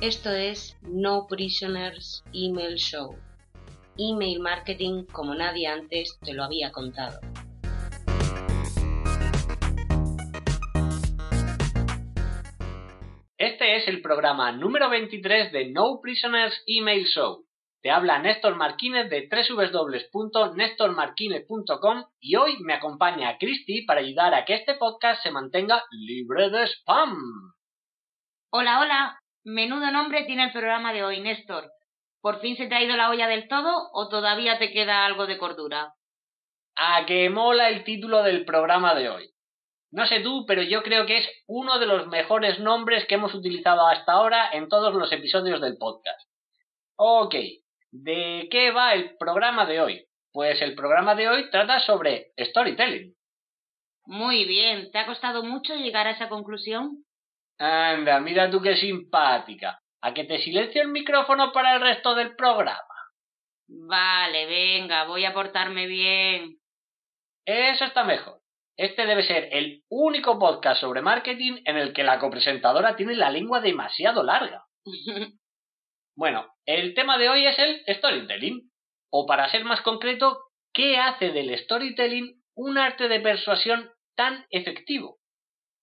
Esto es No Prisoners Email Show. Email marketing como nadie antes te lo había contado. Este es el programa número 23 de No Prisoners Email Show. Te habla Néstor Marquínez de www.nestormarquinez.com y hoy me acompaña Christy para ayudar a que este podcast se mantenga libre de spam. Hola, hola, Menudo nombre tiene el programa de hoy, Néstor. ¿Por fin se te ha ido la olla del todo o todavía te queda algo de cordura? A que mola el título del programa de hoy. No sé tú, pero yo creo que es uno de los mejores nombres que hemos utilizado hasta ahora en todos los episodios del podcast. Ok, ¿de qué va el programa de hoy? Pues el programa de hoy trata sobre storytelling. Muy bien, ¿te ha costado mucho llegar a esa conclusión? Anda, mira tú qué simpática. ¿A que te silencio el micrófono para el resto del programa? Vale, venga, voy a portarme bien. Eso está mejor. Este debe ser el único podcast sobre marketing en el que la copresentadora tiene la lengua demasiado larga. bueno, el tema de hoy es el storytelling. O para ser más concreto, ¿qué hace del storytelling un arte de persuasión tan efectivo?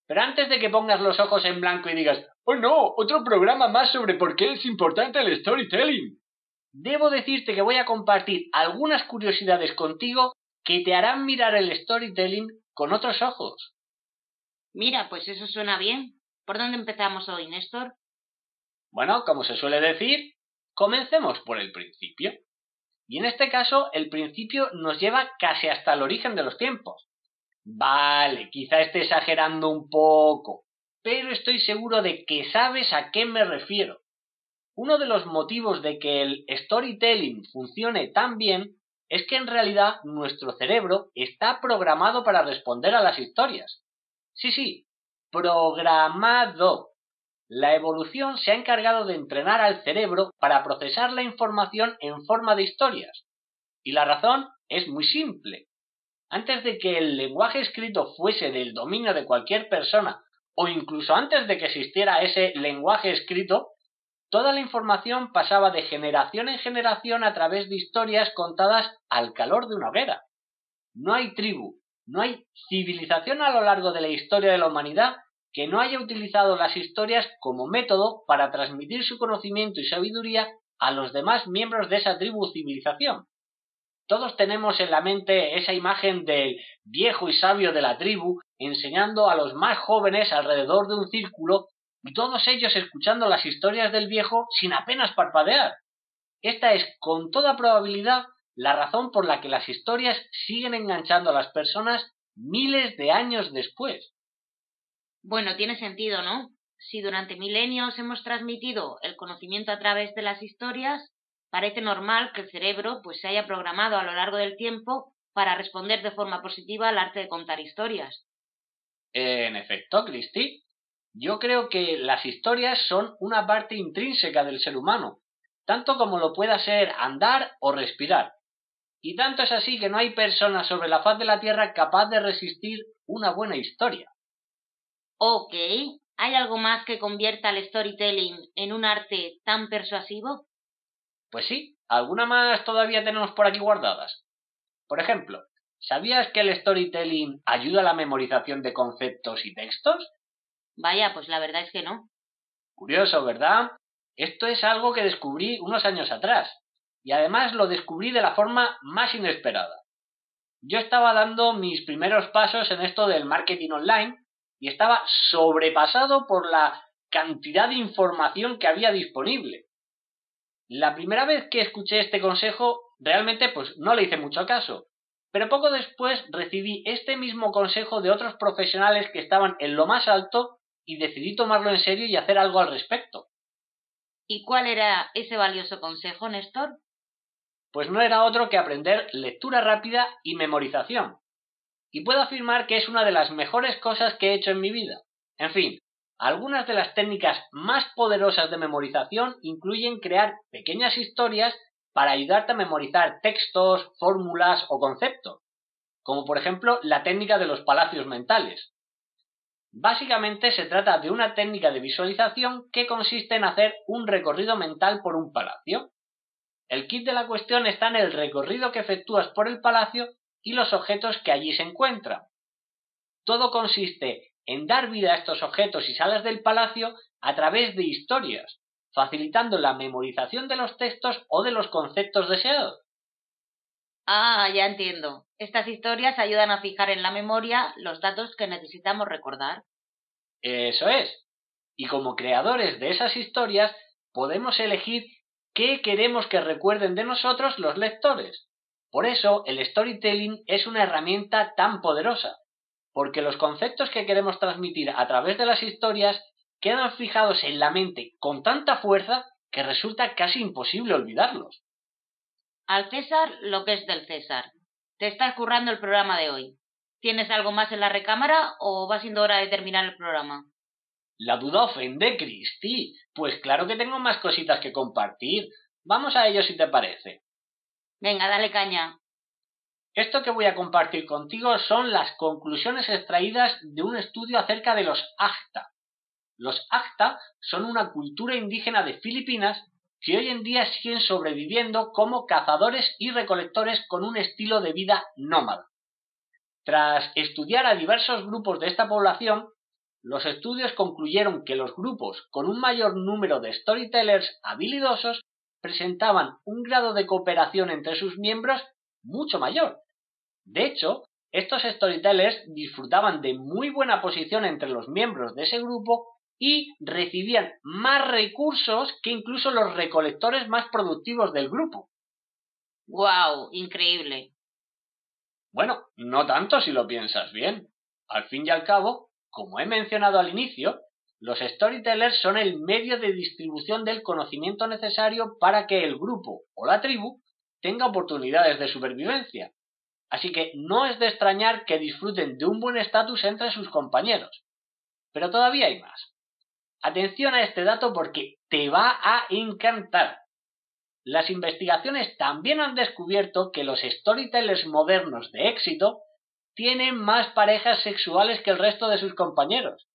Pero antes de que pongas los ojos en blanco y digas, oh no, otro programa más sobre por qué es importante el storytelling. Debo decirte que voy a compartir algunas curiosidades contigo que te harán mirar el storytelling con otros ojos. Mira, pues eso suena bien. ¿Por dónde empezamos hoy, Néstor? Bueno, como se suele decir, comencemos por el principio. Y en este caso, el principio nos lleva casi hasta el origen de los tiempos. Vale, quizá esté exagerando un poco, pero estoy seguro de que sabes a qué me refiero. Uno de los motivos de que el storytelling funcione tan bien es que en realidad nuestro cerebro está programado para responder a las historias. Sí, sí, programado. La evolución se ha encargado de entrenar al cerebro para procesar la información en forma de historias. Y la razón es muy simple. Antes de que el lenguaje escrito fuese del dominio de cualquier persona, o incluso antes de que existiera ese lenguaje escrito, toda la información pasaba de generación en generación a través de historias contadas al calor de una hoguera. No hay tribu, no hay civilización a lo largo de la historia de la humanidad que no haya utilizado las historias como método para transmitir su conocimiento y sabiduría a los demás miembros de esa tribu o civilización. Todos tenemos en la mente esa imagen del viejo y sabio de la tribu enseñando a los más jóvenes alrededor de un círculo y todos ellos escuchando las historias del viejo sin apenas parpadear. Esta es, con toda probabilidad, la razón por la que las historias siguen enganchando a las personas miles de años después. Bueno, tiene sentido, ¿no? Si durante milenios hemos transmitido el conocimiento a través de las historias, Parece normal que el cerebro pues, se haya programado a lo largo del tiempo para responder de forma positiva al arte de contar historias. En efecto, Christy, yo creo que las historias son una parte intrínseca del ser humano, tanto como lo pueda ser andar o respirar. Y tanto es así que no hay persona sobre la faz de la Tierra capaz de resistir una buena historia. Ok, ¿hay algo más que convierta el storytelling en un arte tan persuasivo? Pues sí, alguna más todavía tenemos por aquí guardadas. Por ejemplo, ¿sabías que el storytelling ayuda a la memorización de conceptos y textos? Vaya, pues la verdad es que no. Curioso, ¿verdad? Esto es algo que descubrí unos años atrás, y además lo descubrí de la forma más inesperada. Yo estaba dando mis primeros pasos en esto del marketing online y estaba sobrepasado por la cantidad de información que había disponible. La primera vez que escuché este consejo Realmente, pues no le hice mucho caso. Pero poco después recibí este mismo consejo de otros profesionales que estaban en lo más alto y decidí tomarlo en serio y hacer algo al respecto. ¿Y cuál era ese valioso consejo, Néstor? Pues no era otro que aprender lectura rápida y memorización. Y puedo afirmar que es una de las mejores cosas que he hecho en mi vida. En fin, algunas de las técnicas más poderosas de memorización incluyen crear pequeñas historias para ayudarte a memorizar textos, fórmulas o conceptos, como por ejemplo la técnica de los palacios mentales. Básicamente se trata de una técnica de visualización que consiste en hacer un recorrido mental por un palacio. El kit de la cuestión está en el recorrido que efectúas por el palacio y los objetos que allí se encuentran. Todo consiste en dar vida a estos objetos y salas del palacio a través de historias, facilitando la memorización de los textos o de los conceptos deseados. Ah, ya entiendo. Estas historias ayudan a fijar en la memoria los datos que necesitamos recordar. Eso es. Y como creadores de esas historias, podemos elegir qué queremos que recuerden de nosotros los lectores. Por eso, el storytelling es una herramienta tan poderosa, porque los conceptos que queremos transmitir a través de las historias quedan fijados en la mente con tanta fuerza que resulta casi imposible olvidarlos. Al César lo que es del César. Te está currando el programa de hoy. ¿Tienes algo más en la recámara o va siendo hora de terminar el programa? La duda ofende, Cristi. Pues claro que tengo más cositas que compartir. Vamos a ello si te parece. Venga, dale caña. Esto que voy a compartir contigo son las conclusiones extraídas de un estudio acerca de los Acta. Los Acta son una cultura indígena de Filipinas que hoy en día siguen sobreviviendo como cazadores y recolectores con un estilo de vida nómada. Tras estudiar a diversos grupos de esta población, los estudios concluyeron que los grupos con un mayor número de storytellers habilidosos presentaban un grado de cooperación entre sus miembros mucho mayor. De hecho, estos storytellers disfrutaban de muy buena posición entre los miembros de ese grupo y recibían más recursos que incluso los recolectores más productivos del grupo. ¡Wow! Increíble. Bueno, no tanto si lo piensas bien. Al fin y al cabo, como he mencionado al inicio, los storytellers son el medio de distribución del conocimiento necesario para que el grupo o la tribu tenga oportunidades de supervivencia. Así que no es de extrañar que disfruten de un buen estatus entre sus compañeros. Pero todavía hay más. Atención a este dato porque te va a encantar. Las investigaciones también han descubierto que los storytellers modernos de éxito tienen más parejas sexuales que el resto de sus compañeros.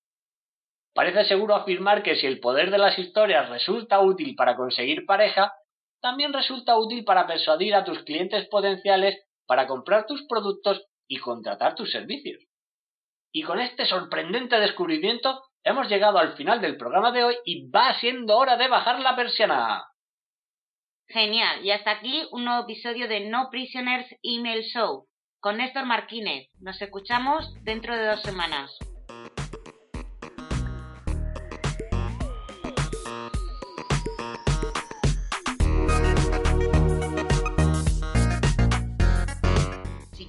Parece seguro afirmar que si el poder de las historias resulta útil para conseguir pareja, también resulta útil para persuadir a tus clientes potenciales para comprar tus productos y contratar tus servicios. Y con este sorprendente descubrimiento hemos llegado al final del programa de hoy y va siendo hora de bajar la persiana. Genial, y hasta aquí un nuevo episodio de No Prisoners Email Show con Néstor Martínez. Nos escuchamos dentro de dos semanas.